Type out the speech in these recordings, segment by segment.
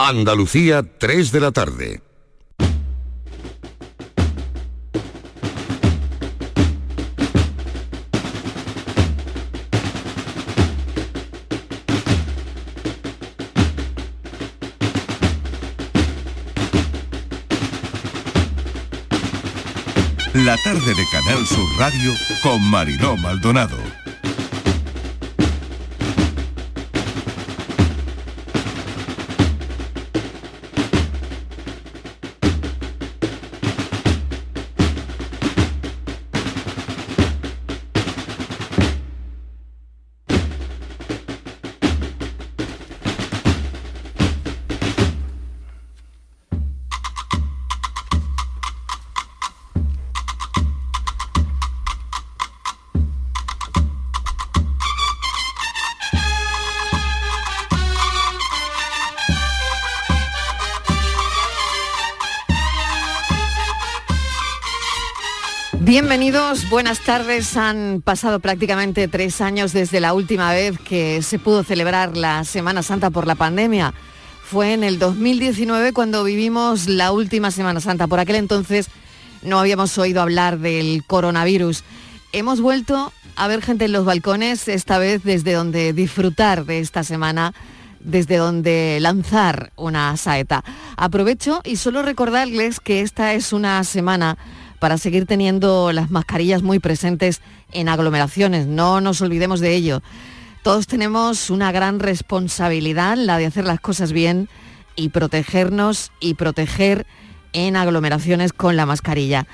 Andalucía, 3 de la tarde. La tarde de Canal Sur Radio con Mariló Maldonado. Bienvenidos, buenas tardes. Han pasado prácticamente tres años desde la última vez que se pudo celebrar la Semana Santa por la pandemia. Fue en el 2019 cuando vivimos la última Semana Santa. Por aquel entonces no habíamos oído hablar del coronavirus. Hemos vuelto a ver gente en los balcones, esta vez desde donde disfrutar de esta semana desde donde lanzar una saeta. Aprovecho y solo recordarles que esta es una semana para seguir teniendo las mascarillas muy presentes en aglomeraciones. No nos olvidemos de ello. Todos tenemos una gran responsabilidad, la de hacer las cosas bien y protegernos y proteger en aglomeraciones con la mascarilla.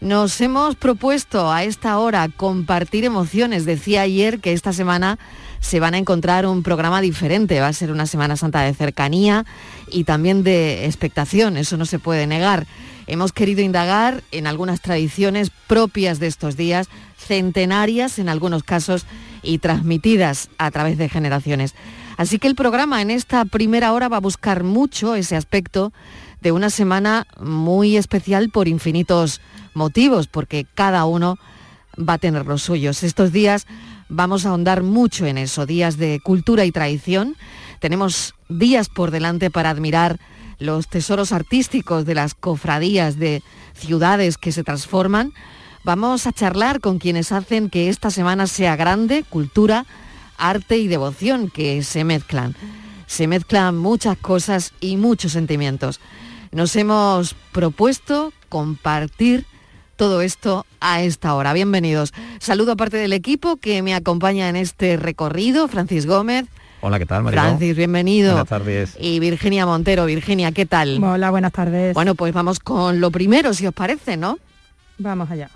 Nos hemos propuesto a esta hora compartir emociones. Decía ayer que esta semana se van a encontrar un programa diferente. Va a ser una Semana Santa de cercanía y también de expectación. Eso no se puede negar. Hemos querido indagar en algunas tradiciones propias de estos días, centenarias en algunos casos y transmitidas a través de generaciones. Así que el programa en esta primera hora va a buscar mucho ese aspecto de una semana muy especial por infinitos motivos, porque cada uno va a tener los suyos. Estos días vamos a ahondar mucho en eso, días de cultura y tradición. Tenemos días por delante para admirar los tesoros artísticos de las cofradías de ciudades que se transforman, vamos a charlar con quienes hacen que esta semana sea grande, cultura, arte y devoción que se mezclan. Se mezclan muchas cosas y muchos sentimientos. Nos hemos propuesto compartir todo esto a esta hora. Bienvenidos. Saludo a parte del equipo que me acompaña en este recorrido, Francis Gómez, Hola, ¿qué tal, María? Francis, bienvenido. Buenas tardes. Y Virginia Montero. Virginia, ¿qué tal? Hola, buenas tardes. Bueno, pues vamos con lo primero, si os parece, ¿no? Vamos allá.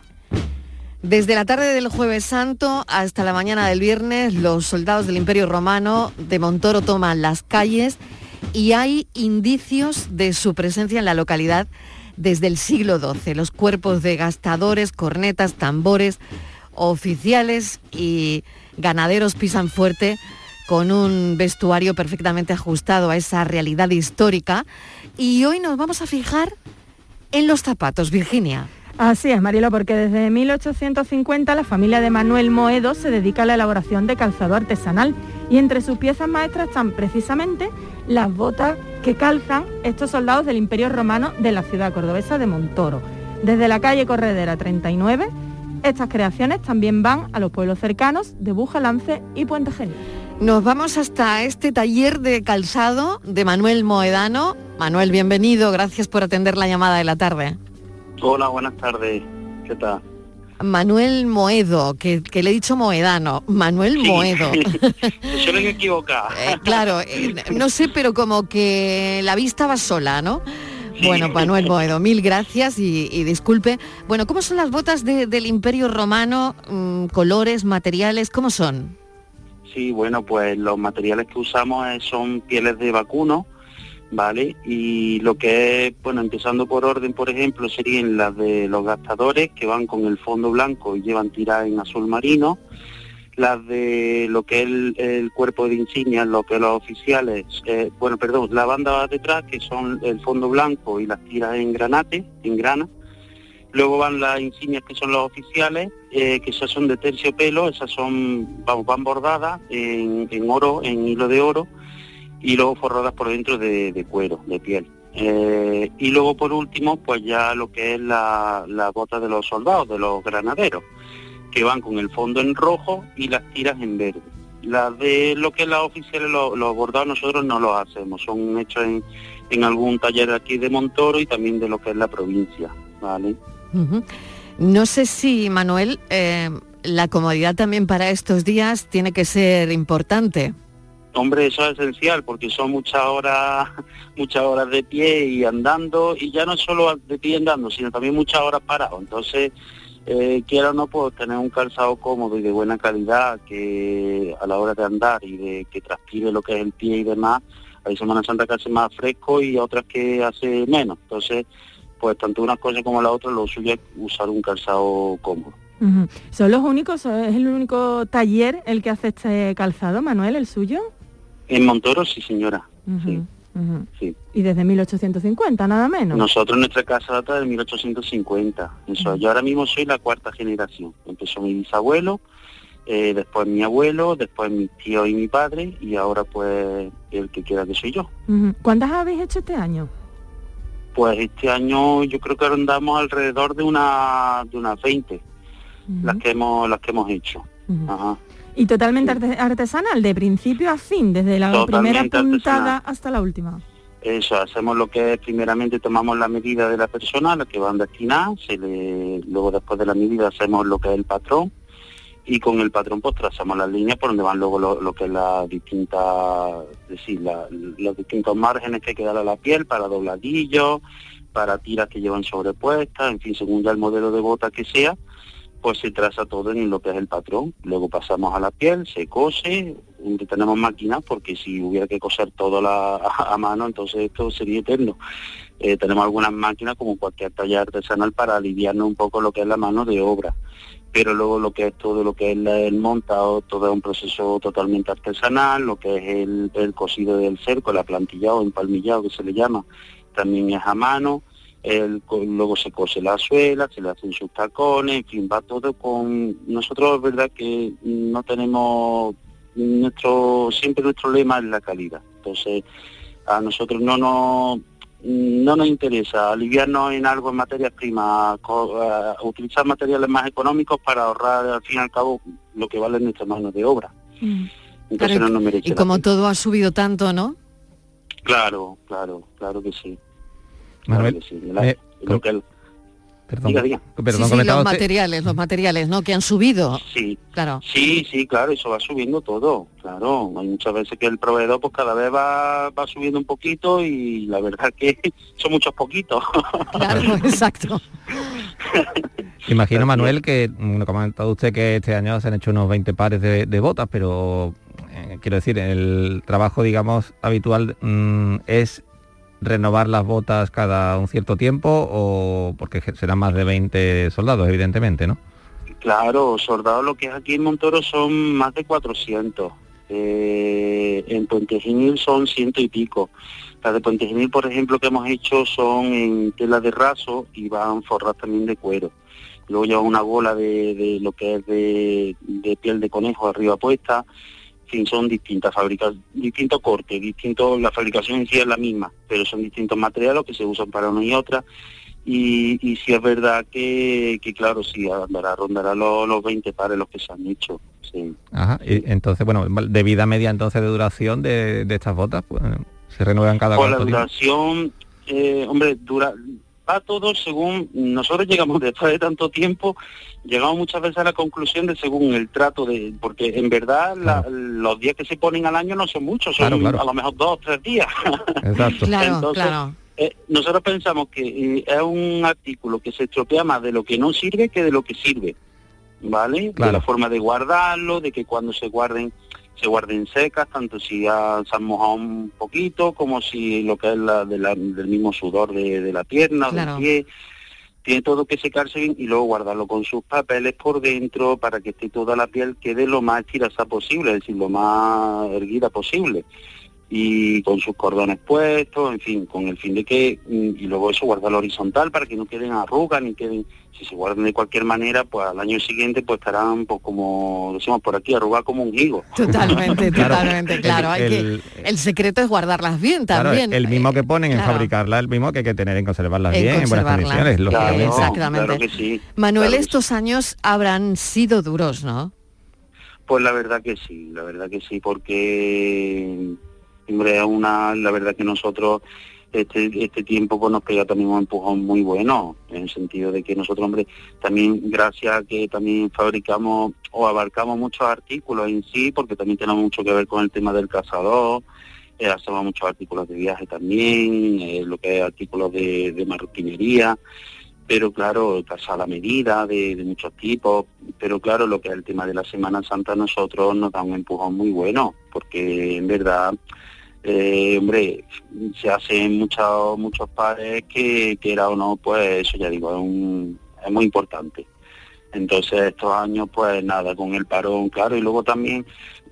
Desde la tarde del jueves santo hasta la mañana del viernes, los soldados del Imperio Romano de Montoro toman las calles y hay indicios de su presencia en la localidad desde el siglo XII. Los cuerpos de gastadores, cornetas, tambores, oficiales y ganaderos pisan fuerte con un vestuario perfectamente ajustado a esa realidad histórica. Y hoy nos vamos a fijar en los zapatos, Virginia. Así es, Marielo, porque desde 1850 la familia de Manuel Moedo se dedica a la elaboración de calzado artesanal y entre sus piezas maestras están precisamente las botas que calzan estos soldados del Imperio Romano de la ciudad cordobesa de Montoro. Desde la calle Corredera 39, estas creaciones también van a los pueblos cercanos de Bujalance y Puente Genil. Nos vamos hasta este taller de calzado de Manuel Moedano. Manuel, bienvenido, gracias por atender la llamada de la tarde. Hola, buenas tardes. ¿Qué tal? Manuel Moedo, que, le he dicho Moedano, Manuel Moedo. Se suelen equivocar. Eh, claro, eh, no sé, pero como que la vista va sola, ¿no? Bueno, Manuel Moedo, mil gracias y, disculpe. Bueno, ¿cómo son las botas del Imperio Romano? Mm, ¿Colores, materiales? ¿Cómo son? Sí, bueno, pues los materiales que usamos son pieles de vacuno, ¿vale? Y lo que es, bueno, empezando por orden, por ejemplo, serían las de los gastadores, que van con el fondo blanco y llevan tiradas en azul marino. Las de lo que es el, cuerpo de insignias, lo que los oficiales, eh, bueno, perdón, la banda detrás, que son el fondo blanco y las tiras en granate, en grana Luego van las insignias que son los oficiales, eh, que esas son de terciopelo, esas son, vamos, van bordadas en, oro, en hilo de oro. y luego forradas por dentro de, cuero, de piel. Eh, y luego por último, pues ya lo que es la, la de los soldados, de los granaderos, que van con el fondo en rojo y las tiras en verde. Las de lo que es la oficiales, los, bordados nosotros no los hacemos, son hechos en, en, algún taller aquí de Montoro y también de lo que es la provincia, ¿vale? No sé si, Manuel, eh, la comodidad también para estos días tiene que ser importante. Hombre, eso es esencial porque son muchas horas, muchas horas de pie y andando, y ya no solo de pie andando, sino también muchas horas parado. Entonces, eh, quiero o no, puedo tener un calzado cómodo y de buena calidad que a la hora de andar y de que transpire lo que es el pie y demás, hay Semana Santa que hace más fresco y otras que hace menos. Entonces, pues tanto una cosa como la otra, lo suyo es usar un calzado cómodo. ¿Son los únicos, es el único taller el que hace este calzado, Manuel, el suyo? En Montoro, sí, señora. sí. Y desde 1850, nada menos. Nosotros nuestra casa data de 1850. Eso, Yo ahora mismo soy la cuarta generación. Empezó mi bisabuelo, eh, después mi abuelo, después mi tío y mi padre, y ahora pues el que queda que soy yo. ¿Cuántas habéis hecho este año? Pues este año yo creo que andamos alrededor de una de unas 20 las que hemos las que hemos hecho. Y totalmente artesanal, de principio a fin, desde la primera puntada hasta la última. Eso, hacemos lo que es, primeramente tomamos la medida de la persona, la que van se le, luego después de la medida hacemos lo que es el patrón, y con el patrón pues trazamos las líneas por donde van luego lo, que es la distinta, decir, los distintos márgenes que quedan a la piel para dobladillos, para tiras que llevan sobrepuestas, en fin, según ya el modelo de bota que sea, pues se traza todo en lo que es el patrón. Luego pasamos a la piel, se cose, tenemos máquinas porque si hubiera que coser todo a, mano, entonces esto sería eterno. Eh, tenemos algunas máquinas como cualquier taller artesanal para aliviarnos un poco lo que es la mano de obra pero luego lo que es todo lo que es el montado, todo es un proceso totalmente artesanal, lo que es el, el cosido del cerco, el aplantillado, empalmillado que se le llama, también es a mano, el, luego se cose la suela, se le hacen sus tacones, en fin, va todo con... Nosotros es verdad que no tenemos nuestro, siempre nuestro lema es la calidad. Entonces, a nosotros no nos no nos interesa aliviarnos en algo en materias primas, eh, utilizar materiales más económicos para ahorrar al fin y al cabo lo que vale nuestra mano de obra. Mm. Entonces no nos merece. Y como todo ha subido tanto, ¿no? Claro, claro, claro que sí. Manuel, que sí. lo que Perdón, los materiales, los materiales, ¿no? Que han subido. Sí, claro. Sí, sí, claro, eso va subiendo todo, claro. Hay muchas veces que el proveedor pues cada vez va, va subiendo un poquito y la verdad que son muchos poquitos. Claro, exacto. Imagino, Manuel, que como ha comentado usted que este año se han hecho unos 20 pares de, botas, pero eh, quiero decir, el trabajo, digamos, habitual mm, es renovar las botas cada un cierto tiempo o porque serán más de 20 soldados, evidentemente, ¿no? Claro, soldados lo que es aquí en Montoro son más de 400. Eh, en Puente Genil son ciento y pico. Las de Puente Genil, por ejemplo, que hemos hecho son en tela de raso y van forradas también de cuero. Luego lleva una bola de, lo que es de piel de conejo arriba puesta son distintas fábricas, distintos cortes, distintos, la fabricación en sí es la misma, pero son distintos materiales que se usan para una y otra. Y, y sí es verdad que, claro, sí, andará, rondará los, los 20 pares los que se han hecho. Sí. Ajá, y entonces, bueno, de vida media entonces de duración de, estas botas, pues, se renuevan cada pues la duración, eh, hombre, dura, va todo según nosotros llegamos después de tanto tiempo llegamos muchas veces a la conclusión de según el trato de porque en verdad los días que se ponen al año no son muchos son a lo mejor dos o tres días. Exacto. Entonces, eh, nosotros pensamos que eh, es un artículo que se estropea más de lo que no sirve que de lo que sirve vale de la forma de guardarlo de que cuando se guarden se guarden secas, tanto si ya se han mojado un poquito, como si lo que es la, del mismo sudor de, la pierna, del pie. Tiene todo que secarse bien y luego guardarlo con sus papeles por dentro para que esté toda la piel quede lo más estirada posible, es decir, lo más erguida posible. y con sus cordones puestos, en fin, con el fin de que, mm, y luego eso guardarlo horizontal para que no queden arrugas ni queden, si se guardan de cualquier manera, pues al año siguiente pues estarán, pues como decimos por aquí, arrugadas como un higo. Totalmente, totalmente, claro. El, hay que, el secreto es guardarlas bien también. el mismo que ponen en fabricarla, el mismo que hay que tener en conservarlas bien, en buenas condiciones, exactamente. Manuel, estos años habrán sido duros, ¿no? Pues la verdad que sí, la verdad que sí, porque Hombre, una, la verdad que nosotros este, este tiempo pues nos pega también un empujón muy bueno, en el sentido de que nosotros, hombre, también gracias a que también fabricamos o abarcamos muchos artículos en sí, porque también tenemos mucho que ver con el tema del cazador, eh, hacemos muchos artículos de viaje también, eh, lo que es artículos de, de marroquinería, pero claro, casa a la medida de, de, muchos tipos, pero claro, lo que es el tema de la Semana Santa nosotros nos da un empujón muy bueno, porque en verdad eh, hombre, se hacen muchos muchos pares que, que era o no, pues eso ya digo, es, es muy importante. Entonces estos años, pues nada, con el parón, claro, y luego también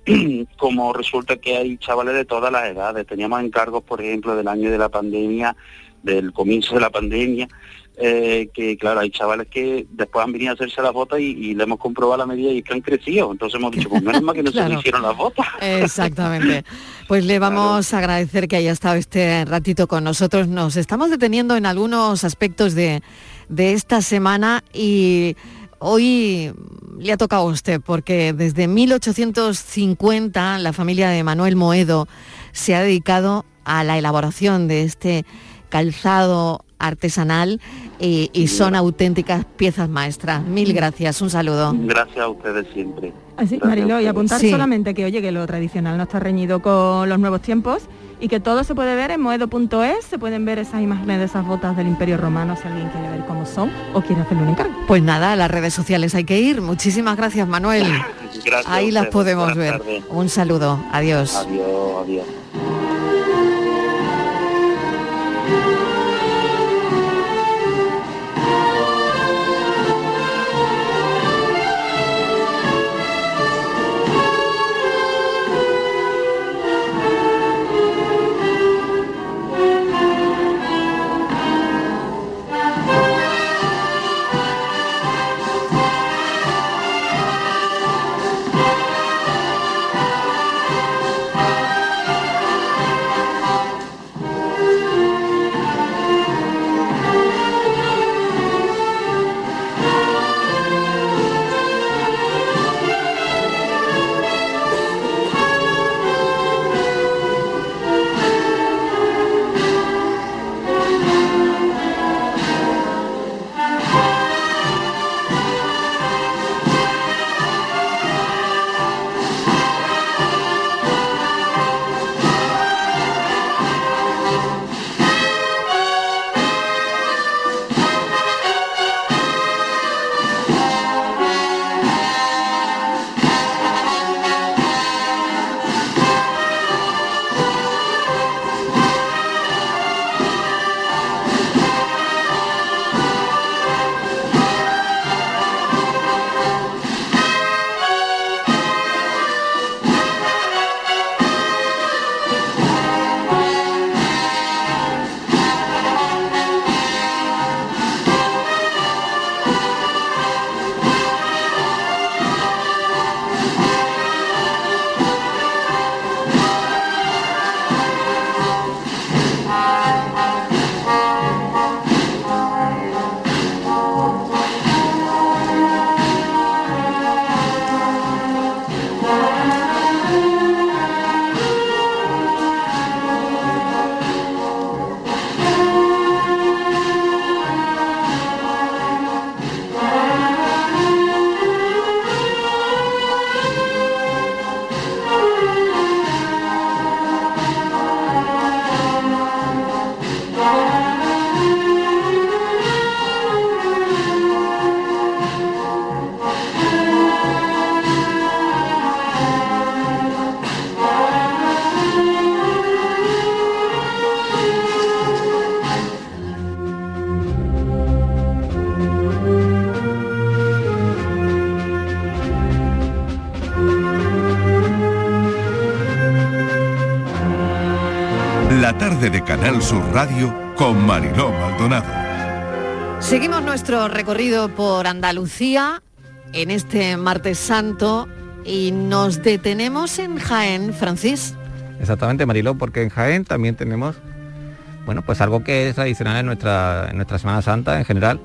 como resulta que hay chavales de todas las edades, teníamos encargos, por ejemplo, del año de la pandemia, del comienzo de la pandemia, eh, que claro, hay chavales que después han venido a hacerse las botas y, le hemos comprobado la medida y que han crecido. Entonces hemos dicho, pues menos mal que no se hicieron las botas. Exactamente. Pues le vamos a agradecer que haya estado este ratito con nosotros. Nos estamos deteniendo en algunos aspectos de, de esta semana y hoy le ha tocado a usted porque desde 1850 la familia de Manuel Moedo se ha dedicado a la elaboración de este calzado artesanal y, son auténticas piezas maestras. Mil gracias, un saludo. Gracias a ustedes siempre. Así, Marilo, y apuntar solamente que, oye, que lo tradicional no está reñido con los nuevos tiempos y que todo se puede ver en moedo.es, se pueden ver esas imágenes de esas botas del Imperio Romano si alguien quiere ver cómo son o quiere hacerle un encargo. Pues nada, a las redes sociales hay que ir. Muchísimas gracias, Manuel. Ahí las podemos ver. Un saludo. Adiós. Adiós, adiós. Sur Radio con Mariló Maldonado. Seguimos nuestro recorrido por Andalucía en este martes santo y nos detenemos en Jaén, Francis. Exactamente, Mariló, porque en Jaén también tenemos, bueno, pues algo que es tradicional en nuestra, en nuestra Semana Santa en general,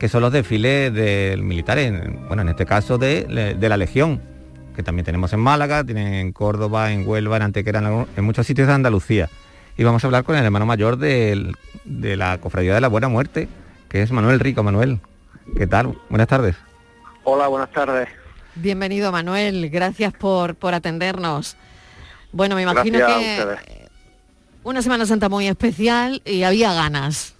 que son los desfiles del militar, bueno, en este caso de, la Legión, que también tenemos en Málaga, tienen en Córdoba, en Huelva, en Antequera, en, muchos sitios de Andalucía. Y vamos a hablar con el hermano mayor de la Cofradía de la Buena Muerte, que es Manuel Rico. Manuel, ¿qué tal? Buenas tardes. Hola, buenas tardes. Bienvenido Manuel, gracias por, por atendernos. Bueno, me imagino que una Semana Santa muy especial y había ganas.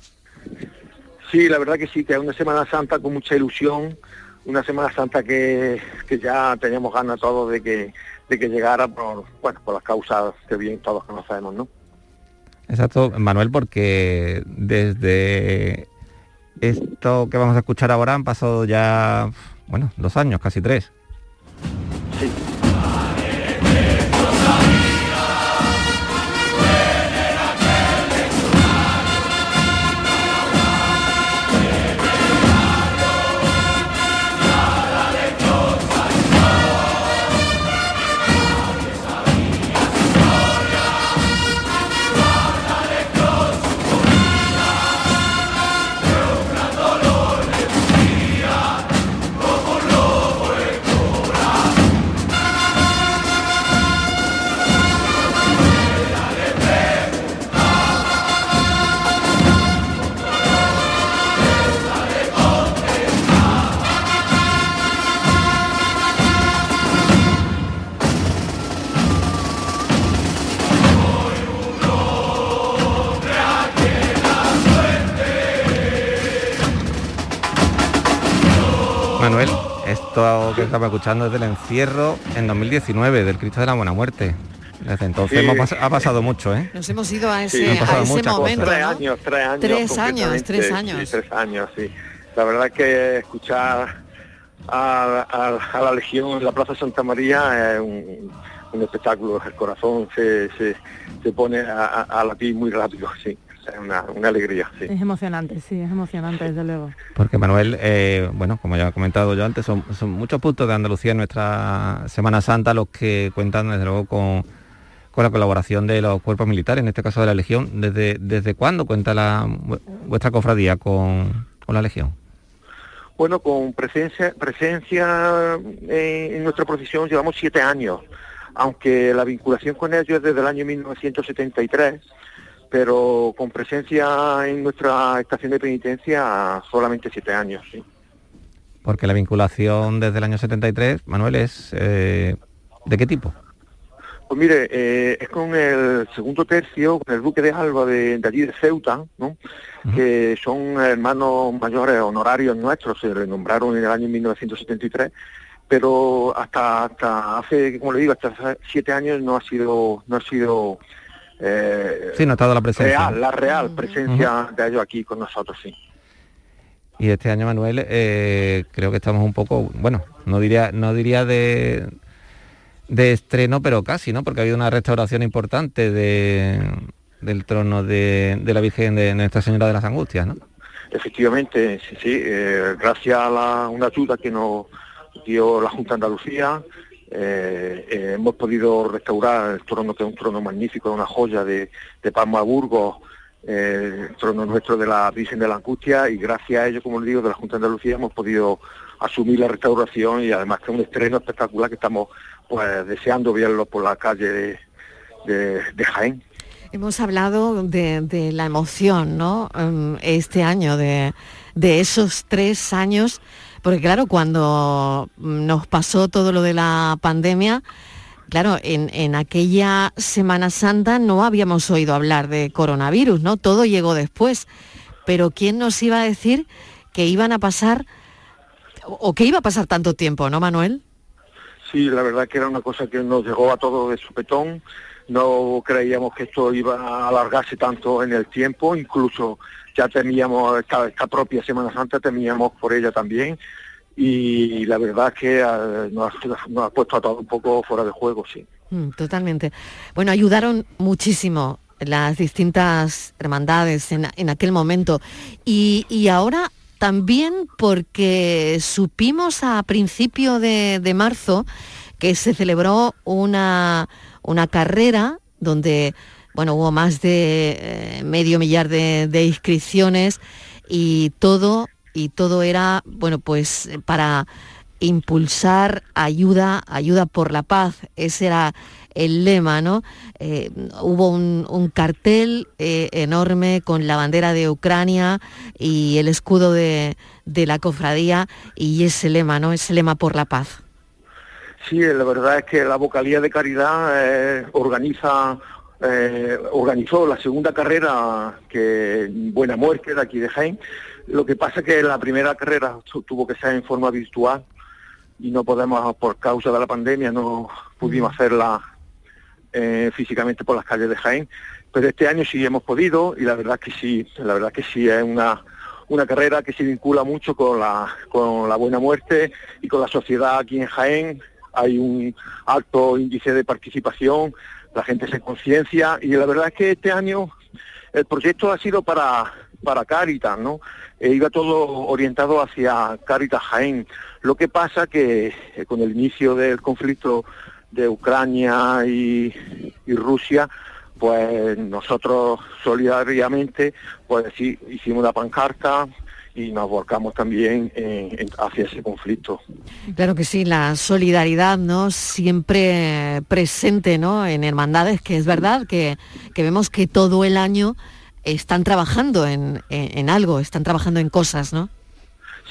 Sí, la verdad que sí, que es una Semana Santa con mucha ilusión, una Semana Santa que, ya teníamos ganas todos de que, de que llegara por, bueno, por las causas que bien todos conocemos, ¿no? Exacto, Manuel, porque desde esto que vamos a escuchar ahora han pasado ya, bueno, dos años, casi tres. Esto que estaba escuchando es del encierro en 2019 del Cristo de la Buena Muerte. Desde entonces ha pasado mucho, ¿eh? Nos hemos ido a ese, momento. Tres años, tres años. Tres años, tres años. Sí, tres años, sí. La verdad que escuchar a, la Legión en la Plaza Santa María es un, espectáculo. El corazón se, se, pone a, a latir muy rápido, sí es una, alegría. Sí. Es emocionante, sí, es emocionante, desde luego. Porque Manuel, eh, bueno, como ya he comentado yo antes, son, muchos puntos de Andalucía en nuestra Semana Santa los que cuentan, desde luego, con, la colaboración de los cuerpos militares, en este caso de la Legión. ¿Desde, desde cuándo cuenta la, vuestra cofradía con, la Legión? Bueno, con presencia, presencia eh, en nuestra profesión llevamos siete años, aunque la vinculación con ellos es desde el año 1973 pero con presencia en nuestra estación de penitencia solamente siete años, sí. Porque la vinculación desde el año 73, Manuel, es eh, ¿de qué tipo? Pues mire, eh, es con el segundo tercio, con el Duque de Alba de, allí de Ceuta, ¿no? que son hermanos mayores honorarios nuestros, se renombraron en el año 1973, pero hasta hasta hace, como le digo, hasta siete años no ha sido no ha sido eh, sí, notado la presencia. la real presencia de ellos aquí con nosotros, sí. Y este año, Manuel, eh, creo que estamos un poco, bueno, no diría, no diría de, de estreno, pero casi, ¿no? Porque ha habido una restauración importante de, del trono de, la Virgen de Nuestra Señora de las Angustias, ¿no? Efectivamente, sí, sí. Eh, gracias a la, una ayuda que nos dio la Junta de Andalucía, eh, eh, hemos podido restaurar el trono, que es un trono magnífico, una joya de, de Palma Burgos, eh, el trono nuestro de la Virgen de la Angustia, y gracias a ello, como le digo, de la Junta de Andalucía hemos podido asumir la restauración y además que es un estreno espectacular que estamos pues deseando verlo por la calle de, Jaén. Hemos hablado de, la emoción, ¿no? Em, este año, de, de esos tres años porque claro, cuando nos pasó todo lo de la pandemia, claro, en, aquella Semana Santa no habíamos oído hablar de coronavirus, ¿no? Todo llegó después. Pero ¿quién nos iba a decir que iban a pasar, o que iba a pasar tanto tiempo, ¿no, Manuel? Sí, la verdad que era una cosa que nos llegó a todos de sopetón. No creíamos que esto iba a alargarse tanto en el tiempo, incluso ya teníamos esta, propia Semana Santa, temíamos por ella también y la verdad que eh, nos, ha puesto a todo un poco fuera de juego, sí. Mm, totalmente. Bueno, ayudaron muchísimo las distintas hermandades en, aquel momento. Y, ahora también porque supimos a principio de, marzo que se celebró una, una carrera donde bueno, hubo más de eh, medio millar de, inscripciones y todo, y todo era, bueno, pues para impulsar ayuda, ayuda por la paz. Ese era el lema, ¿no? Eh, hubo un, cartel eh, enorme con la bandera de Ucrania y el escudo de, la cofradía y ese lema, ¿no? Ese lema por la paz. Sí, la verdad es que la vocalía de caridad organiza organizó la segunda carrera que Buena Muerte de aquí de Jaén. Lo que pasa es que la primera carrera tuvo que ser en forma virtual y no podemos, por causa de la pandemia, no pudimos mm. hacerla eh, físicamente por las calles de Jaén, pero este año sí hemos podido y la verdad que sí, la verdad que sí es una, una carrera que se vincula mucho con la, con la buena muerte y con la sociedad aquí en Jaén. Hay un alto índice de participación, la gente se conciencia y la verdad es que este año el proyecto ha sido para, para Cáritas, ¿no? E iba todo orientado hacia Cáritas Jaén. Lo que pasa que eh, con el inicio del conflicto de Ucrania y, Rusia, pues nosotros solidariamente, pues sí, hicimos una pancarta, y nos volcamos también hacia ese conflicto. Claro que sí, la solidaridad, ¿no? Siempre presente, ¿no? En hermandades, que es verdad que, vemos que todo el año están trabajando en, en, algo, están trabajando en cosas, ¿no?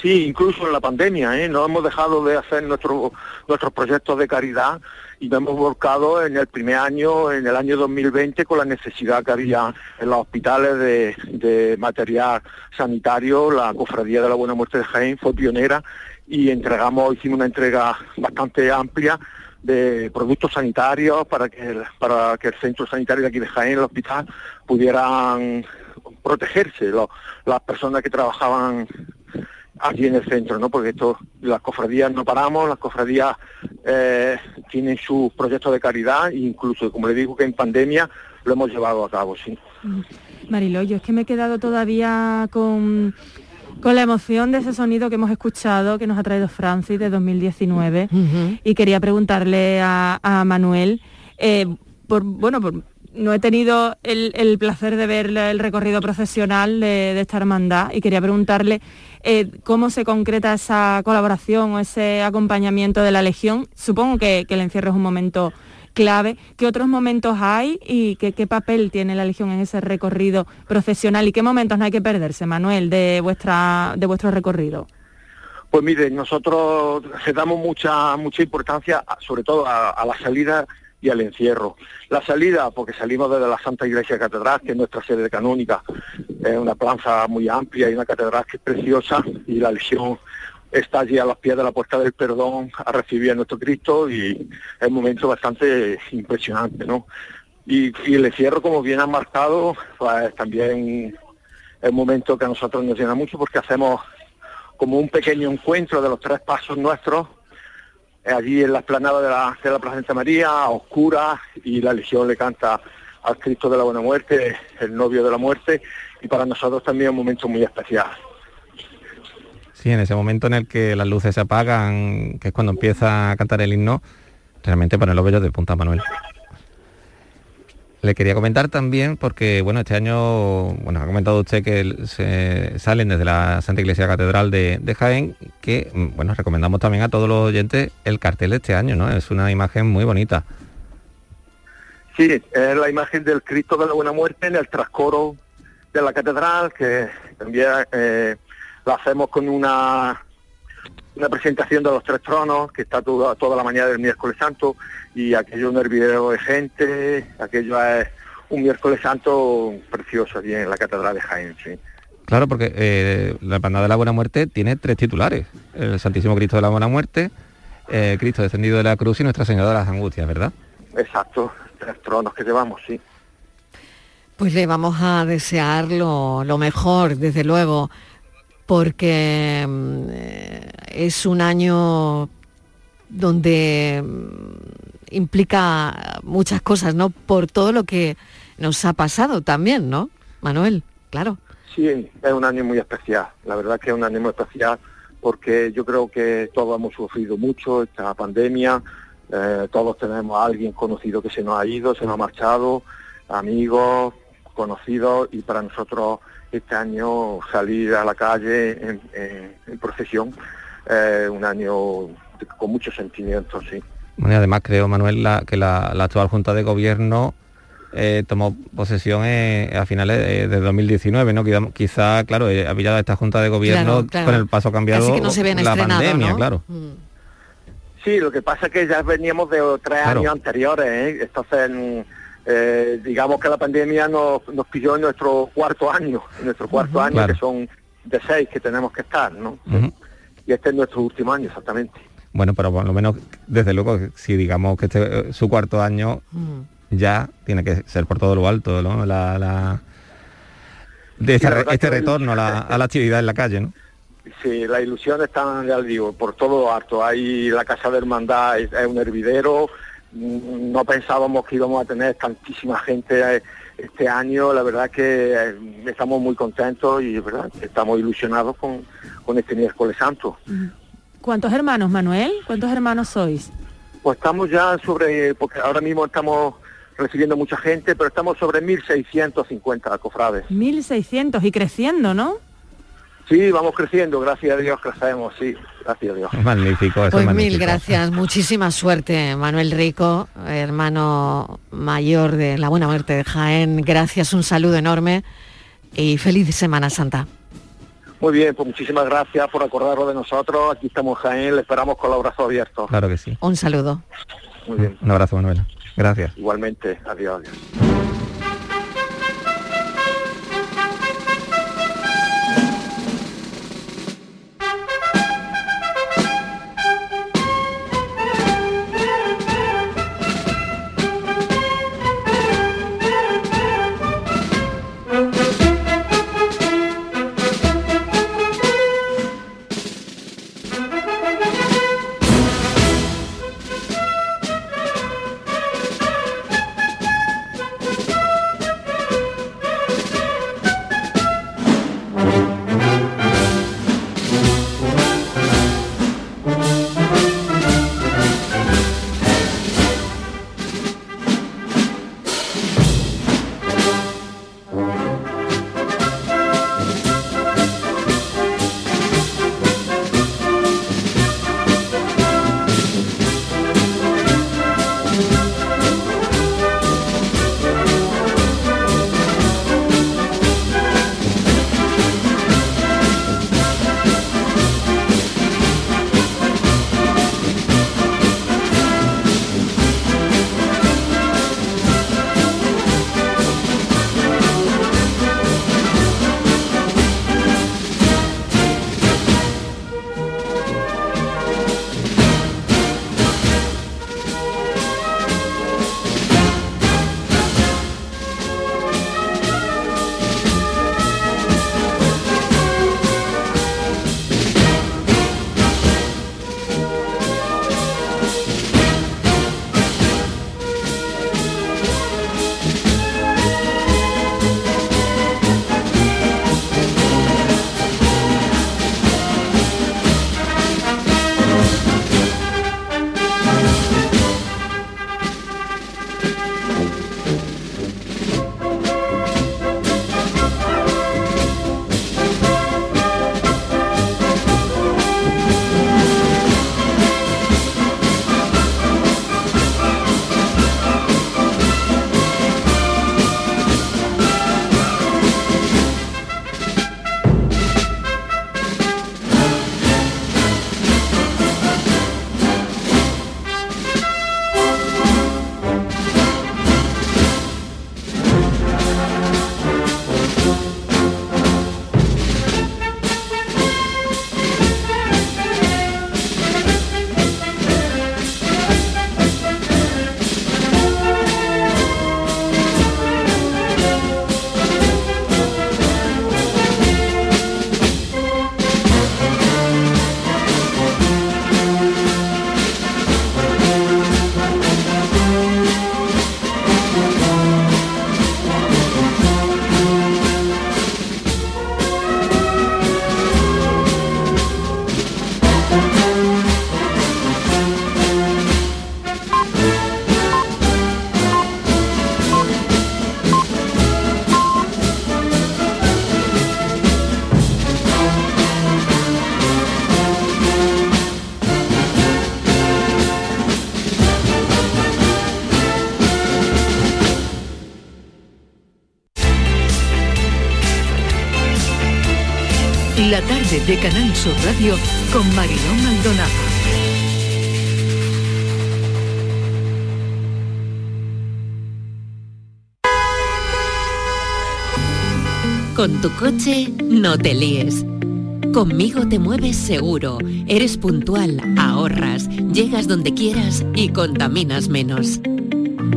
Sí, incluso en la pandemia, ¿eh? No hemos dejado de hacer nuestro, nuestros proyectos de caridad y nos hemos volcado en el primer año, en el año 2020, con la necesidad que había en los hospitales de, material sanitario. La Cofradía de la Buena Muerte de Jaén fue pionera y entregamos, hicimos una entrega bastante amplia de productos sanitarios para que el, para que el centro sanitario de aquí de Jaén, el hospital, pudieran protegerse las personas que trabajaban aquí en el centro, ¿no? Porque esto, las cofradías no paramos, las cofradías eh, tienen sus proyectos de caridad e incluso, como le digo, que en pandemia lo hemos llevado a cabo, sí. Marilo, yo es que me he quedado todavía con, con la emoción de ese sonido que hemos escuchado, que nos ha traído Francis de 2019, y quería preguntarle a, Manuel, eh, por, bueno, no he tenido el, placer de ver el recorrido profesional de, esta hermandad y quería preguntarle eh, cómo se concreta esa colaboración o ese acompañamiento de la Legión. Supongo que, el encierro es un momento clave. ¿Qué otros momentos hay y qué, papel tiene la Legión en ese recorrido profesional y qué momentos no hay que perderse, Manuel, de, vuestra, de vuestro recorrido? Pues mire, nosotros le damos mucha, mucha importancia, sobre todo a la salida y al encierro. La salida, porque salimos desde la Santa Iglesia Catedral, que es nuestra sede canónica, es una plaza muy amplia y una catedral que es preciosa y la legión está allí a los pies de la puerta del perdón a recibir a nuestro Cristo y es un momento bastante impresionante, ¿no? Y, el encierro, como bien han marcado, pues también es un momento que a nosotros nos llena mucho porque hacemos como un pequeño encuentro de los tres pasos nuestros allí en la explanada de la, de la Plaza María, a oscuras, y la Legión le canta al Cristo de la Buena Muerte, el novio de la muerte, y para nosotros también un momento muy especial. Sí, en ese momento en el que las luces se apagan, que es cuando empieza a cantar el himno, realmente pone los vellos de punta Manuel. Le quería comentar también, porque bueno, este año, bueno, ha comentado usted que salen desde la Santa Iglesia Catedral de, Jaén, que mm, bueno, recomendamos también a todos los oyentes el cartel de este año, ¿no? Es una imagen muy bonita. Sí, es la imagen del Cristo de la Buena Muerte en el trascoro de la catedral, que también eh, la hacemos con una una presentación de los tres tronos que está toda, toda la mañana del miércoles santo y aquello un hervidero de gente, aquello es un miércoles santo precioso allí en la catedral de Jaén, sí. Claro, porque eh, la Hermandad de la Buena Muerte tiene tres titulares, el Santísimo Cristo de la Buena Muerte, eh, Cristo descendido de la cruz y Nuestra Señora de las Angustias, ¿verdad? Exacto, tres tronos que llevamos, sí. Pues le vamos a desear lo, lo mejor, desde luego porque mm, eh, es un año donde mm, implica muchas cosas, ¿no? Por todo lo que nos ha pasado también, ¿no? Manuel, claro. Sí, es un año muy especial. La verdad que es un año muy especial porque yo creo que todos hemos sufrido mucho esta pandemia. Eh, todos tenemos a alguien conocido que se nos ha ido, se nos ha marchado, amigos, conocidos y para nosotros este año salir a la calle en, procesión es un año con muchos sentimientos, sí. Bueno, además creo, Manuel, que la, actual Junta de Gobierno eh, tomó posesión eh, a finales de, 2019, ¿no? Quizá, claro, eh, había dado esta Junta de Gobierno con el paso cambiado no se la pandemia, claro. Mm. Sí, lo que pasa es que ya veníamos de tres años anteriores, entonces digamos que la pandemia nos, pilló en nuestro cuarto año, en nuestro cuarto año, que son de seis que tenemos que estar, ¿no? Y este es nuestro último año, exactamente. Bueno, pero por lo menos, desde luego, si digamos que este su cuarto año, ya tiene que ser por todo lo alto, ¿no? La, de este retorno a la, actividad en la calle, ¿no? Sí, la ilusión está, ya digo, por todo lo alto. Hay la Casa de Hermandad, es, un hervidero, no pensábamos que íbamos a tener tantísima gente este año, la verdad que eh, estamos muy contentos y verdad estamos ilusionados con, con este miércoles santo. ¿Cuántos hermanos, Manuel? ¿Cuántos hermanos sois? Pues estamos ya sobre, porque ahora mismo estamos recibiendo mucha gente, pero estamos sobre 1.650 cofrades. 1.600 y creciendo, ¿no? Sí, vamos creciendo, gracias a Dios crecemos, sí, gracias a Dios. Magnífico, Pues mil gracias, muchísima suerte, Manuel Rico, hermano mayor de la Buena Muerte de Jaén. Gracias, un saludo enorme y feliz Semana Santa. Muy bien, pues muchísimas gracias por acordarlo de nosotros. Aquí estamos Jaén, le esperamos con los brazos abiertos. Claro que sí. Un saludo. Muy bien. Un abrazo, Manuel. Gracias. Igualmente, adiós. adiós. La tarde de Canal Sur Radio con Mariló Maldonado. Con tu coche no te líes. Conmigo te mueves seguro, eres puntual, ahorras, llegas donde quieras y contaminas menos.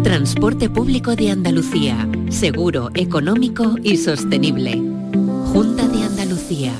Transporte público de Andalucía, seguro, económico y sostenible. Junta de Andalucía.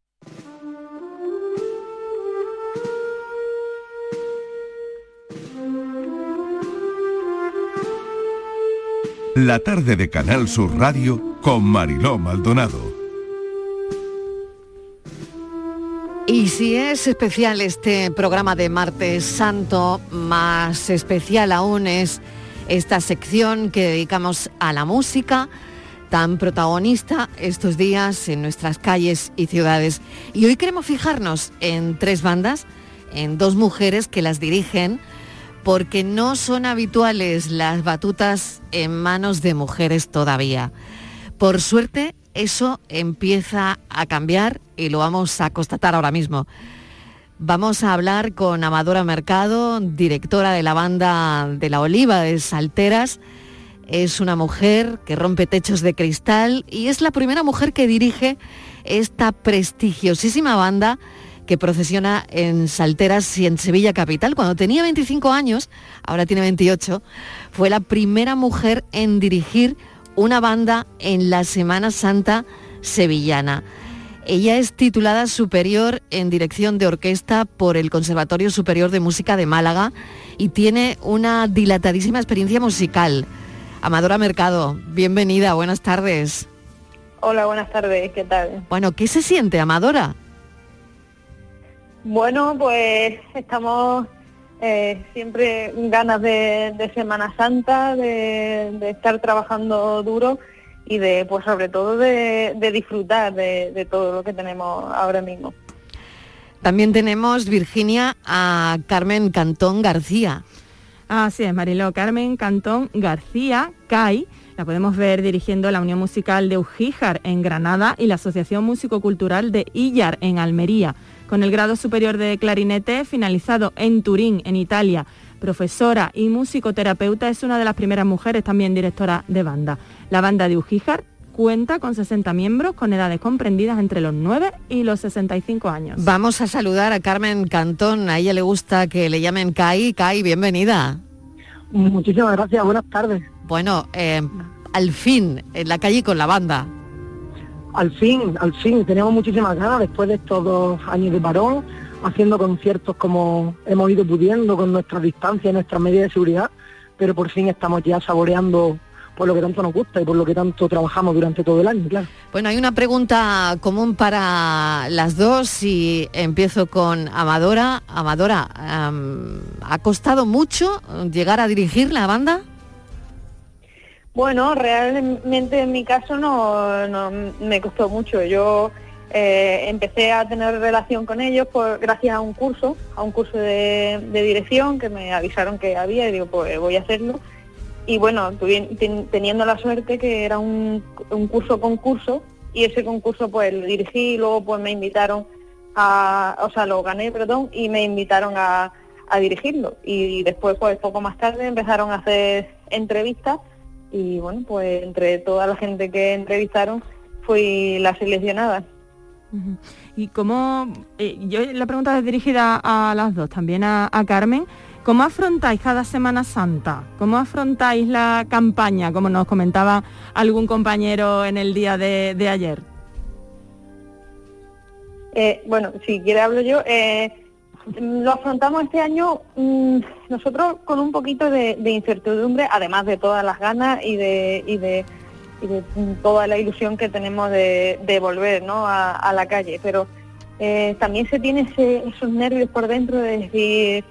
La tarde de Canal Sur Radio con Mariló Maldonado. Y si es especial este programa de Martes Santo, más especial aún es esta sección que dedicamos a la música, tan protagonista estos días en nuestras calles y ciudades. Y hoy queremos fijarnos en tres bandas, en dos mujeres que las dirigen, porque no son habituales las batutas en manos de mujeres todavía. Por suerte, eso empieza a cambiar y lo vamos a constatar ahora mismo. Vamos a hablar con Amadora Mercado, directora de la banda de la Oliva de Salteras. Es una mujer que rompe techos de cristal y es la primera mujer que dirige esta prestigiosísima banda que procesiona en Salteras y en Sevilla Capital. Cuando tenía 25 años, ahora tiene 28, fue la primera mujer en dirigir una banda en la Semana Santa sevillana. Ella es titulada superior en dirección de orquesta por el Conservatorio Superior de Música de Málaga y tiene una dilatadísima experiencia musical. Amadora Mercado, bienvenida, buenas tardes. Hola, buenas tardes, ¿qué tal? Bueno, ¿qué se siente, Amadora? Bueno, pues estamos eh, siempre ganas de, Semana Santa, de, estar trabajando duro y de, pues sobre todo de, disfrutar de, todo lo que tenemos ahora mismo. También tenemos, Virginia, a Carmen Cantón García. Así es, Mariló. Carmen Cantón García, CAI, la podemos ver dirigiendo la Unión Musical de Ujíjar en Granada y la Asociación Músico Cultural de Illar en Almería con el grado superior de clarinete finalizado en Turín, en Italia. Profesora y musicoterapeuta, es una de las primeras mujeres también directora de banda. La banda de Ujíjar cuenta con 60 miembros con edades comprendidas entre los 9 y los 65 años. Vamos a saludar a Carmen Cantón, a ella le gusta que le llamen Kai. Kai, bienvenida. Muchísimas gracias, buenas tardes. Bueno, eh, al fin, en la calle con la banda al fin, al fin, teníamos muchísimas ganas después de estos dos años de parón, haciendo conciertos como hemos ido pudiendo con nuestra distancia y nuestras medidas de seguridad, pero por fin estamos ya saboreando por lo que tanto nos gusta y por lo que tanto trabajamos durante todo el año, claro. Bueno, hay una pregunta común para las dos y empiezo con Amadora. Amadora, ¿ha costado mucho llegar a dirigir la banda? Bueno, realmente en mi caso no, me costó mucho. Yo eh, empecé a tener relación con ellos por, gracias a un curso, a un curso de, dirección que me avisaron que había y digo, pues voy a hacerlo. Y bueno, teniendo la suerte que era un, curso concurso y ese concurso pues lo dirigí y luego pues me invitaron a, o sea, lo gané, perdón, y me invitaron a, a dirigirlo. Y después pues poco más tarde empezaron a hacer entrevistas y bueno, pues entre toda la gente que entrevistaron fui la seleccionada. Y cómo, eh, yo la pregunta es dirigida a las dos, también a, Carmen, ¿cómo afrontáis cada Semana Santa? ¿Cómo afrontáis la campaña, como nos comentaba algún compañero en el día de, ayer? Eh, bueno, si quiere hablo yo. Eh, lo afrontamos este año mm, nosotros con un poquito de, incertidumbre, además de todas las ganas y de, y de de toda la ilusión que tenemos de, volver ¿no? a, la calle. Pero eh, también se tiene esos nervios por dentro de decir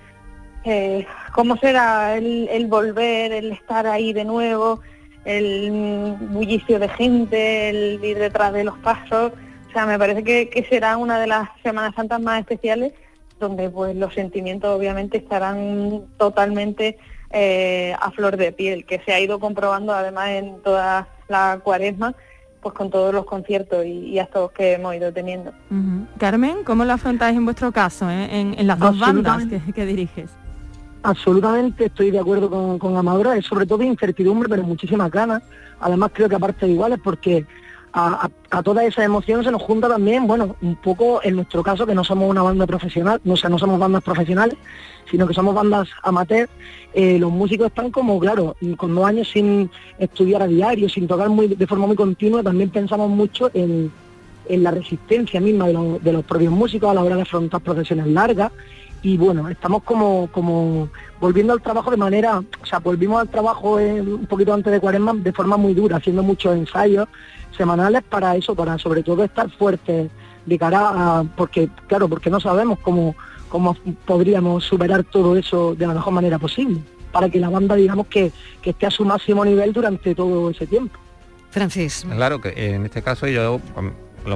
eh, cómo será el, volver, el estar ahí de nuevo, el bullicio de gente, el ir detrás de los pasos. O sea, me parece que, será una de las Semanas Santas más especiales donde pues los sentimientos obviamente estarán totalmente eh, a flor de piel, que se ha ido comprobando además en todas la cuaresma, pues con todos los conciertos y, actos que hemos ido teniendo. Carmen, ¿cómo lo afrontáis en vuestro caso, eh? en, las dos bandas que, diriges? Absolutamente estoy de acuerdo con, con Amadora, es sobre todo incertidumbre, pero muchísimas ganas. Además creo que aparte de iguales porque a, a, toda esa emoción se nos junta también, bueno, un poco en nuestro caso que no somos una banda profesional, no, sea, no somos bandas profesionales, sino que somos bandas amateur, eh, los músicos están como, claro, con dos años sin estudiar a diario, sin tocar muy, de forma muy continua, también pensamos mucho en, la resistencia misma de, los propios músicos a la hora de afrontar procesiones largas. Y bueno, estamos como, como volviendo al trabajo de manera, o sea, volvimos al trabajo un poquito antes de cuaresma de forma muy dura, haciendo muchos ensayos semanales para eso, para sobre todo estar fuertes de cara a, porque claro, porque no sabemos cómo, cómo podríamos superar todo eso de la mejor manera posible, para que la banda digamos que, que esté a su máximo nivel durante todo ese tiempo. Francis. Claro que en este caso yo,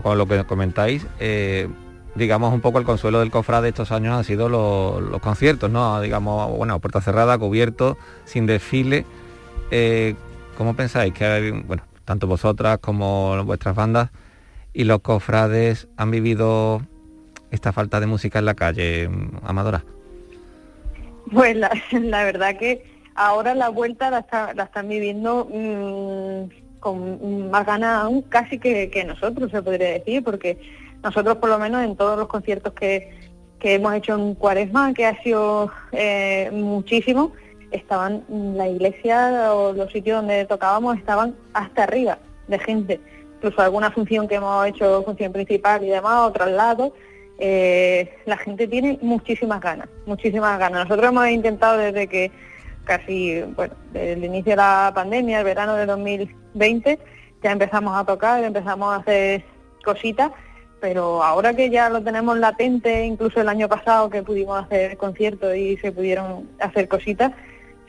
con lo, que comentáis, eh, digamos un poco el consuelo del cofrade de estos años han sido los, conciertos, ¿no? Digamos, bueno, puerta cerrada, cubierto, sin desfile. Eh, ¿Cómo pensáis que, bueno, tanto vosotras como vuestras bandas y los cofrades han vivido esta falta de música en la calle, Amadora? Pues la, verdad que ahora la vuelta la, están viviendo mm, con más ganas aún casi que, nosotros, se podría decir, porque nosotros por lo menos en todos los conciertos que, hemos hecho en Cuaresma, que ha sido eh, muchísimo, estaban la iglesia o los sitios donde tocábamos estaban hasta arriba de gente. Incluso alguna función que hemos hecho, función principal y demás, otros lados, eh, la gente tiene muchísimas ganas, muchísimas ganas. Nosotros hemos intentado desde que casi, bueno, desde el inicio de la pandemia, el verano de 2020, ya empezamos a tocar, empezamos a hacer cositas, pero ahora que ya lo tenemos latente, incluso el año pasado que pudimos hacer conciertos y se pudieron hacer cositas,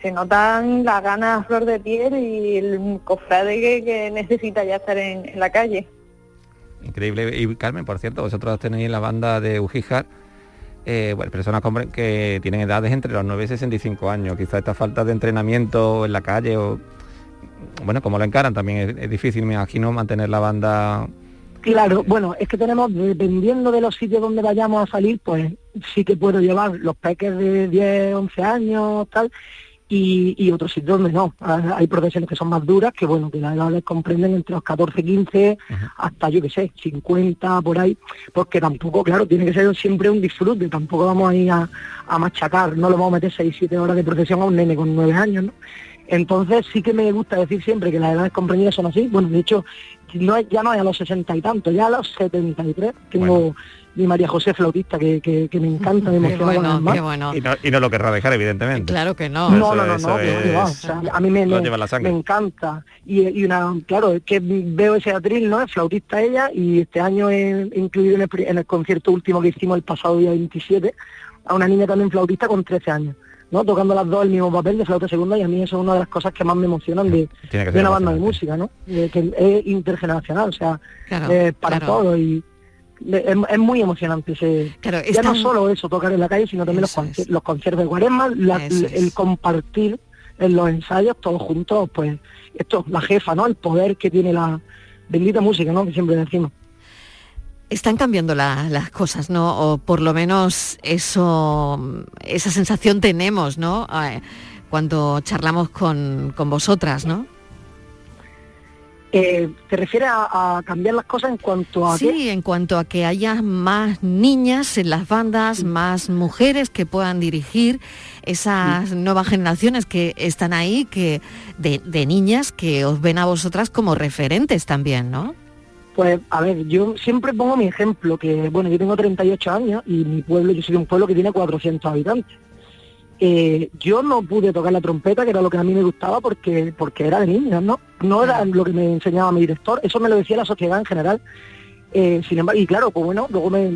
se notan las ganas a flor de piel y el cofrade que, necesita ya estar en la calle. Increíble. Y Carmen, por cierto, vosotros tenéis la banda de Ujijar, eh, bueno, personas que tienen edades entre los 9 y 65 años. Quizá esta falta de entrenamiento en la calle o... Bueno, como lo encaran también es, difícil, me imagino, mantener la banda Claro, bueno, es que tenemos, dependiendo de los sitios donde vayamos a salir, pues sí que puedo llevar los peques de 10, 11 años, tal, y, otros sitios donde no. Hay profesiones que son más duras, que bueno, que la edad les comprenden entre los 14, 15, hasta yo que sé, 50 por ahí, porque tampoco, claro, tiene que ser siempre un disfrute, tampoco vamos a ir a, machacar, no lo vamos a meter 6, 7 horas de procesión a un nene con 9 años, ¿no? Entonces sí que me gusta decir siempre que las edades comprendidas son así. Bueno, de hecho, no, ya no es a los 60 y tanto, ya a los 73. Tengo, mi María José flautista que, que, me encanta, me emociona bueno, Y, no, lo querrá dejar, evidentemente. Claro que no. No, no, no, no, a mí me, me, encanta. Y, una, claro, es que veo ese atril, ¿no? Es flautista ella y este año he incluido en el, concierto último que hicimos el pasado día 27 a una niña también flautista con 13 años. ¿no? tocando las dos el mismo papel de flauta segunda y a mí eso es una de las cosas que más me emocionan de, una banda de música, ¿no? que es intergeneracional, o sea, para todo y es, muy emocionante. Ese, ya no solo eso, tocar en la calle, sino también los, los, conciertos de Guaresma, el compartir en los ensayos todos juntos, pues esto, la jefa, ¿no? El poder que tiene la bendita música, ¿no? Que siempre decimos. Están cambiando las cosas, ¿no? O por lo menos eso, esa sensación tenemos, ¿no? Eh, cuando charlamos con, con vosotras, ¿no? Eh, ¿Te refieres a, cambiar las cosas en cuanto a Sí, en cuanto a que haya más niñas en las bandas, más mujeres que puedan dirigir esas nuevas generaciones que están ahí, que de, de, niñas que os ven a vosotras como referentes también, ¿no? Pues a ver, yo siempre pongo mi ejemplo, que bueno, yo tengo 38 años y mi pueblo, yo soy de un pueblo que tiene 400 habitantes. Eh, yo no pude tocar la trompeta, que era lo que a mí me gustaba, porque, porque era de niños, ¿no? No era lo que me enseñaba mi director, eso me lo decía la sociedad en general. Eh, sin embargo, y claro, pues bueno, luego me,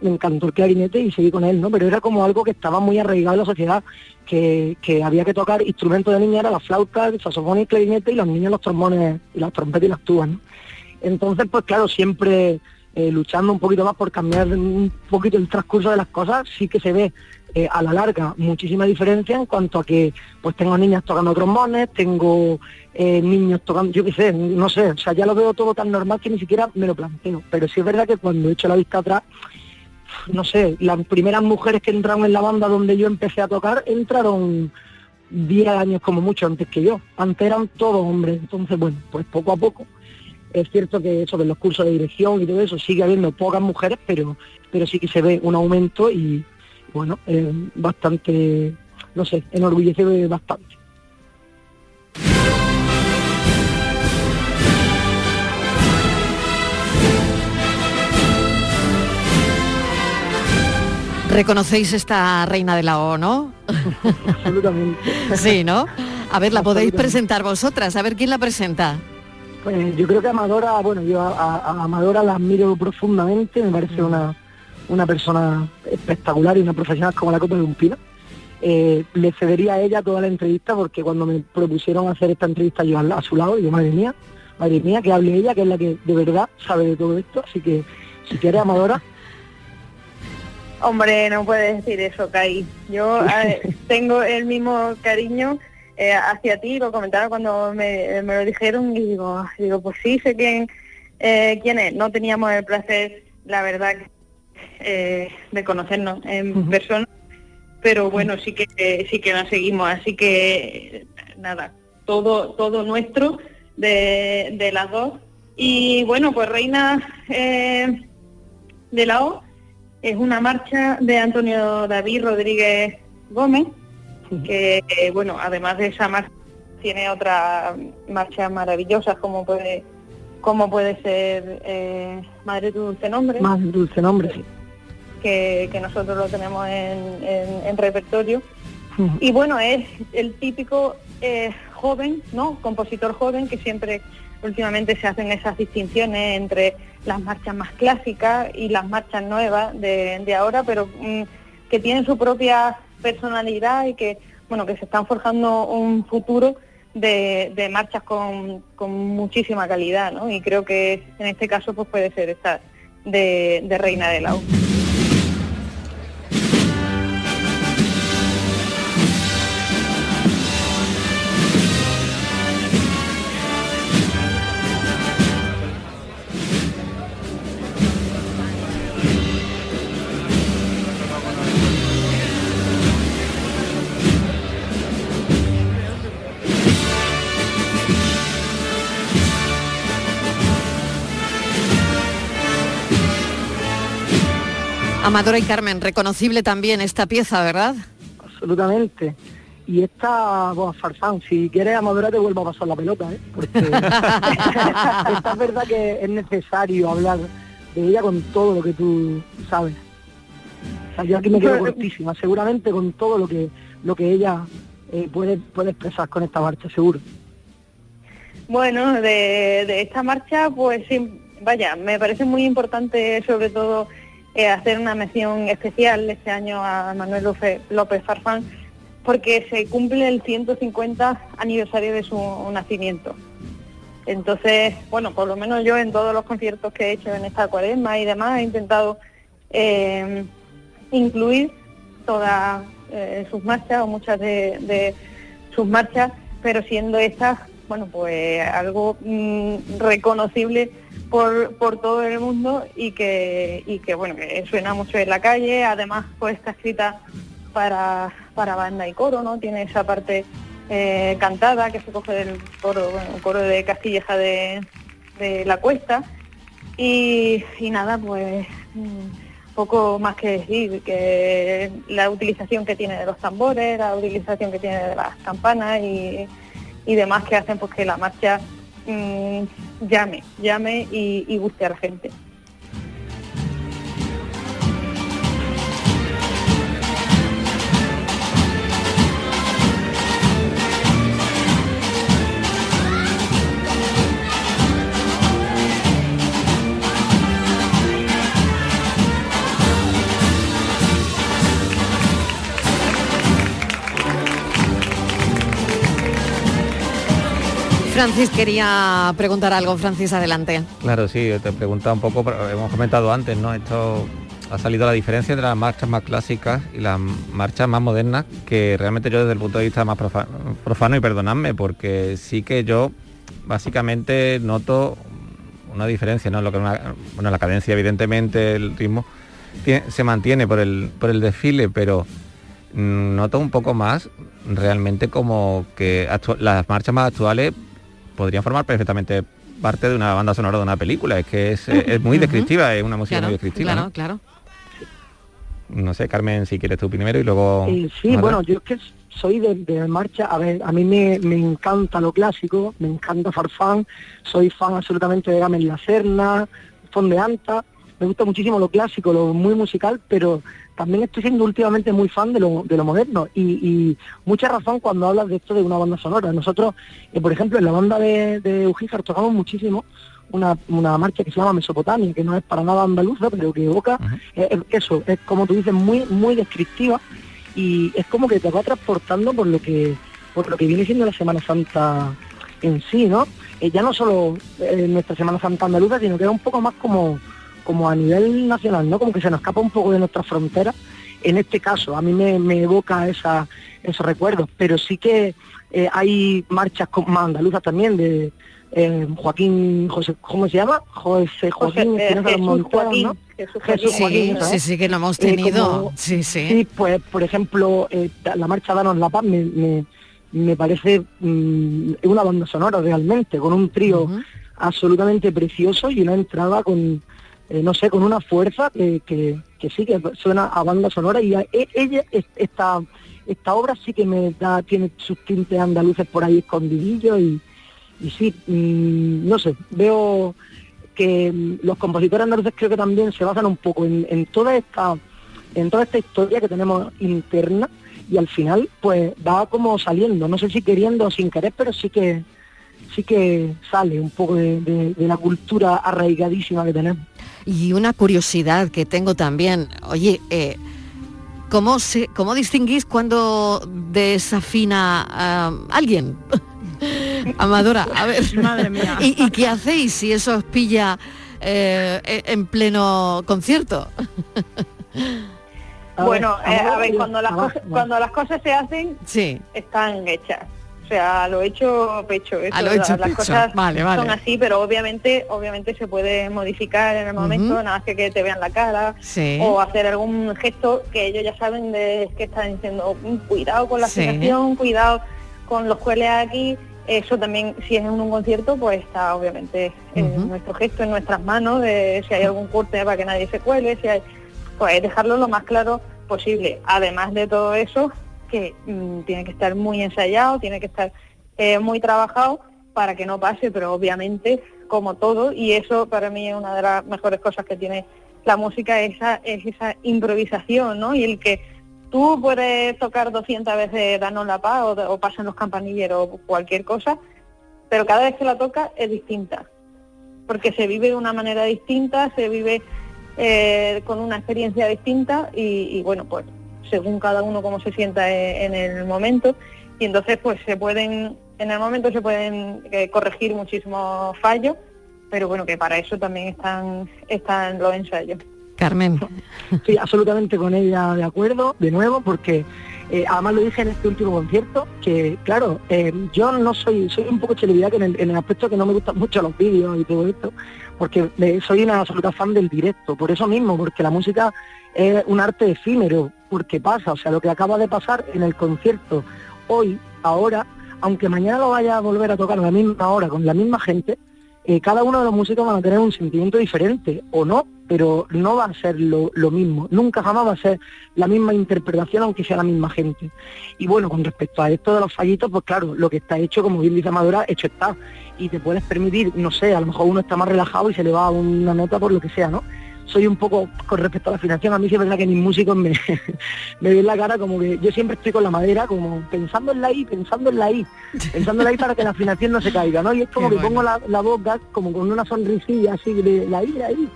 encantó el clarinete y seguí con él, ¿no? Pero era como algo que estaba muy arraigado en la sociedad, que, había que tocar instrumentos de niña, era la flauta, el saxofón y el clarinete, y los niños los trombones, y las trompetas y las tubas, ¿no? Entonces, pues claro, siempre eh, luchando un poquito más por cambiar un poquito el transcurso de las cosas, sí que se ve eh, a la larga muchísima diferencia en cuanto a que pues tengo niñas tocando trombones, tengo eh, niños tocando, yo qué sé, no sé, o sea, ya lo veo todo tan normal que ni siquiera me lo planteo. Pero sí es verdad que cuando he hecho la vista atrás, no sé, las primeras mujeres que entraron en la banda donde yo empecé a tocar entraron 10 años como mucho antes que yo. Antes eran todos hombres, entonces bueno, pues poco a poco es cierto que eso de los cursos de dirección y todo eso sigue habiendo pocas mujeres, pero, pero sí que se ve un aumento y bueno, bastante, no sé, enorgullece bastante. ¿Reconocéis esta reina de la O, no? Absolutamente. sí, ¿no? A ver, la podéis presentar vosotras, a ver quién la presenta. Pues yo creo que Amadora, bueno, yo a, Amadora la admiro profundamente, me parece una, una persona espectacular y una profesional como la Copa de un Pino. Eh, le cedería a ella toda la entrevista porque cuando me propusieron hacer esta entrevista yo a, su lado, digo, madre mía, madre mía, que hable ella, que es la que de verdad sabe de todo esto, así que si quiere Amadora. Hombre, no puedes decir eso, Kai. Yo tengo el mismo cariño eh, hacia ti, lo comentaba cuando me, lo dijeron y digo, digo pues sí, sé quién, eh, quién es. No teníamos el placer, la verdad, eh, de conocernos en persona, pero bueno, sí que sí que la seguimos, así que nada, todo todo nuestro de, de las dos. Y bueno, pues Reina de la O es una marcha de Antonio David Rodríguez Gómez, que eh, bueno, además de esa marcha tiene otras marchas maravillosas como puede como puede ser eh, Madre Dulce Nombre. Más Dulce Nombre, sí. Que, nosotros lo tenemos en, repertorio. Y bueno, es el típico eh, joven, ¿no? Compositor joven que siempre últimamente se hacen esas distinciones entre las marchas más clásicas y las marchas nuevas de, ahora, pero mm, que tienen su propia personalidad y que, bueno, que se están forjando un futuro de, marchas con, muchísima calidad, ¿no? Y creo que en este caso pues puede ser esta de, de Reina de la. Amadora y Carmen, reconocible también esta pieza, ¿verdad? Absolutamente. Y esta, bueno, Farfán, si quieres Amadora te vuelvo a pasar la pelota, ¿eh? Porque esta es verdad que es necesario hablar de ella con todo lo que tú sabes. O sea, yo aquí me quedo cortísima, seguramente con todo lo que lo que ella eh, puede, puede expresar con esta marcha, seguro. Bueno, de, de esta marcha, pues sí, vaya, me parece muy importante sobre todo hacer una mención especial este año a Manuel López, Farfán porque se cumple el 150 aniversario de su nacimiento. Entonces, bueno, por lo menos yo en todos los conciertos que he hecho en esta cuaresma y demás he intentado eh, incluir todas eh, sus marchas o muchas de, sus marchas, pero siendo estas, bueno, pues algo mm, reconocible por, por todo el mundo y que, y que, bueno, que suena mucho en la calle, además pues está escrita para, para banda y coro, ¿no? Tiene esa parte eh, cantada que se coge del coro, coro de Castilleja de, la Cuesta. Y, nada, pues mm, poco más que decir, que la utilización que tiene de los tambores, la utilización que tiene de las campanas y, demás que hacen pues que la marcha mm, llame, llame y guste a la gente. Francis quería preguntar algo. Francis, adelante. Claro, sí, te preguntado un poco, hemos comentado antes, ¿no? Esto ha salido la diferencia entre las marchas más clásicas y las marchas más modernas, que realmente yo desde el punto de vista más profano, y perdonadme, porque sí que yo básicamente noto una diferencia, ¿no? Lo que bueno, la cadencia, evidentemente, el ritmo se mantiene por el, por el desfile, pero mm, noto un poco más realmente como que las marchas más actuales podrían formar perfectamente parte de una banda sonora de una película. Es que es, eh, muy descriptiva, es una música muy descriptiva. Claro, claro. No sé, Carmen, si quieres tú primero y luego... Eh, sí, bueno, yo es que soy de, marcha, a ver, a mí me, encanta lo clásico, me encanta Farfán, soy fan absolutamente de Gamel La Serna, Fondeanta, me gusta muchísimo lo clásico, lo muy musical, pero también estoy siendo últimamente muy fan de lo, de lo moderno y, mucha razón cuando hablas de esto de una banda sonora. Nosotros, eh, por ejemplo, en la banda de, de Ujíjar tocamos muchísimo una, marcha que se llama Mesopotamia, que no es para nada andaluza, pero que evoca eso, es como tú dices, muy, muy descriptiva y es como que te va transportando por lo que, por lo que viene siendo la Semana Santa en sí, ¿no? Eh, ya no solo eh, nuestra Semana Santa andaluza, sino que es un poco más como como a nivel nacional, ¿no? Como que se nos escapa un poco de nuestras fronteras. En este caso, a mí me, evoca esa, esos recuerdos, pero sí que eh, hay marchas más andaluzas también de eh, Joaquín, José, ¿cómo se llama? José Joaquín, eh, Jesús, Joaquín, Jesús Joaquín, sí, sí, que lo hemos tenido. sí, sí. Sí, pues por ejemplo, la marcha Danos la Paz me, me, parece mm, una banda sonora realmente, con un trío absolutamente precioso y una entrada con eh, no sé, con una fuerza que, que, sí, que suena a banda sonora y e, ella, esta, esta obra sí que me da, tiene sus tintes andaluces por ahí escondidillos y, y sí, mm, no sé, veo que mm, los compositores andaluces creo que también se basan un poco en, toda esta en toda esta historia que tenemos interna y al final pues va como saliendo, no sé si queriendo o sin querer, pero sí que sí que sale un poco de la cultura arraigadísima que tenemos. Y una curiosidad que tengo también, oye, eh, ¿cómo, se, ¿cómo distinguís cuando desafina a alguien? Amadora, a ver. Madre mía. ¿Y, qué hacéis si eso os pilla eh, en pleno concierto? bueno, eh, a ver, cuando las, cosas, cuando las cosas se hacen, sí. están hechas. O sea, lo hecho pecho. Eso, lo hecho las cosas son así, pero obviamente, obviamente se puede modificar en el momento, nada más que que te vean la cara o hacer algún gesto que ellos ya saben de que están diciendo mm, cuidado con la situación, cuidado con los cueles aquí. Eso también, si es en un concierto, pues está obviamente en nuestro gesto, en nuestras manos, de si hay algún corte para que nadie se cuele, si hay, pues dejarlo lo más claro posible. Además de todo eso, que mm, tiene que estar muy ensayado, tiene que estar eh, muy trabajado para que no pase, pero obviamente como todo, y eso para mí es una de las mejores cosas que tiene la música, esa, es esa improvisación, ¿no? Y el que tú puedes tocar 200 veces Danos la Paz o, o pasan los campanilleros o cualquier cosa, pero cada vez que la toca es distinta, porque se vive de una manera distinta, se vive eh, con una experiencia distinta y, y bueno, pues según cada uno cómo se sienta e, en el momento y entonces pues se pueden en el momento se pueden eh, corregir muchísimos fallos, pero bueno, que para eso también están, están los ensayos. Carmen. Sí, absolutamente con ella de acuerdo, de nuevo, porque eh, además lo dije en este último concierto, que claro, eh, yo no soy, soy un poco celebridad en el, en el aspecto que no me gustan mucho los vídeos y todo esto, porque soy una absoluta fan del directo, por eso mismo, porque la música es un arte efímero, porque pasa, o sea, lo que acaba de pasar en el concierto hoy, ahora, aunque mañana lo vaya a volver a tocar a la misma hora con la misma gente, eh, cada uno de los músicos van a tener un sentimiento diferente, o no, pero no va a ser lo, mismo, nunca jamás va a ser la misma interpretación aunque sea la misma gente. Y bueno, con respecto a esto de los fallitos, pues claro, lo que está hecho, como bien dice Madura, hecho está. Y te puedes permitir, no sé, a lo mejor uno está más relajado y se le va una nota por lo que sea, ¿no? Soy un poco, con respecto a la afinación, a mí sí es verdad que mis músicos me, me ven la cara como que yo siempre estoy con la madera, como pensando en la I, pensando en la I, pensando en la I para que la afinación no se caiga, ¿no? Y es como que pongo la, la boca como con una sonrisilla así de la I, la I.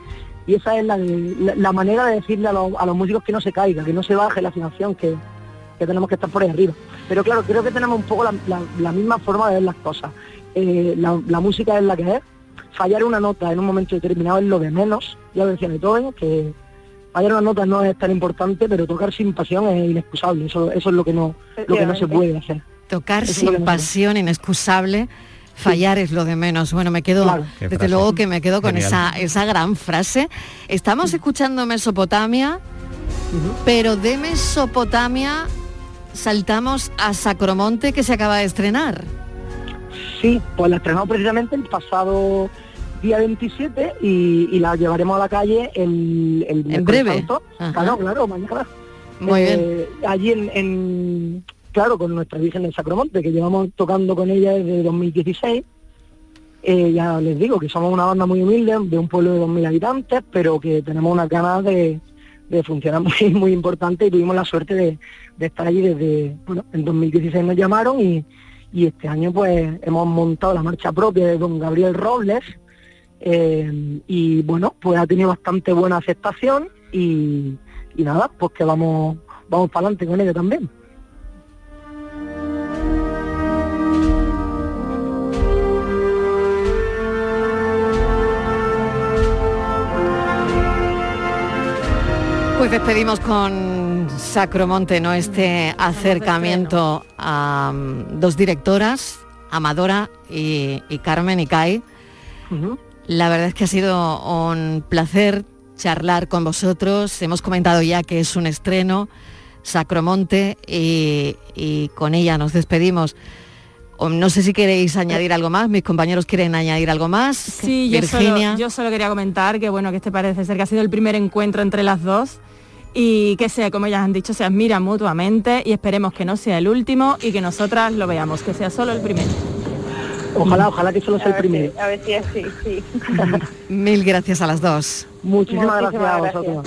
Y esa es la, la, manera de decirle a, los músicos que no se caiga, que no se baje la afinación, que, tenemos que estar por ahí arriba. Pero claro, creo que tenemos un poco la, misma forma de ver las cosas. Eh, la música es la que es, fallar una nota en un momento determinado es lo de menos, ya lo decía Beethoven, que fallar una nota no es tan importante, pero tocar sin pasión es inexcusable, eso, eso es lo que no, lo que no se puede hacer. Tocar sin pasión, inexcusable, fallar es lo de menos. Bueno, me quedo, desde luego que me quedo con esa, esa gran frase. Estamos escuchando Mesopotamia, pero de Mesopotamia saltamos a Sacromonte que se acaba de estrenar. Sí, pues la estrenamos precisamente el pasado día 27 y, la llevaremos a la calle el, el en breve. Claro, claro, mañana. Muy bien. Eh, allí en, claro, con nuestra Virgen del Sacromonte, que llevamos tocando con ella desde 2016. Eh, ya les digo que somos una banda muy humilde, de un pueblo de 2.000 habitantes, pero que tenemos unas ganas de, funcionar muy, muy importante y tuvimos la suerte de, de estar allí desde, bueno, en 2016 nos llamaron y, y este año pues hemos montado la marcha propia de don Gabriel Robles eh, y bueno, pues ha tenido bastante buena aceptación y, nada, pues que vamos, vamos para adelante con ello también. Despedimos con Sacromonte, ¿no? Este acercamiento a mm, dos directoras, Amadora y, Carmen y Kai. La verdad es que ha sido un placer charlar con vosotros. Hemos comentado ya que es un estreno, Sacromonte, y, con ella nos despedimos. No sé si queréis añadir algo más, mis compañeros quieren añadir algo más. Sí, Virginia. Yo, solo, quería comentar que bueno, que este parece ser que ha sido el primer encuentro entre las dos y que sea, como ellas han dicho, se admiran mutuamente y esperemos que no sea el último y que nosotras lo veamos, que sea solo el primero. Ojalá, ojalá que solo sea el primero. a ver si es así, sí. Mil gracias a las dos. Muchísimas, gracias a vosotros.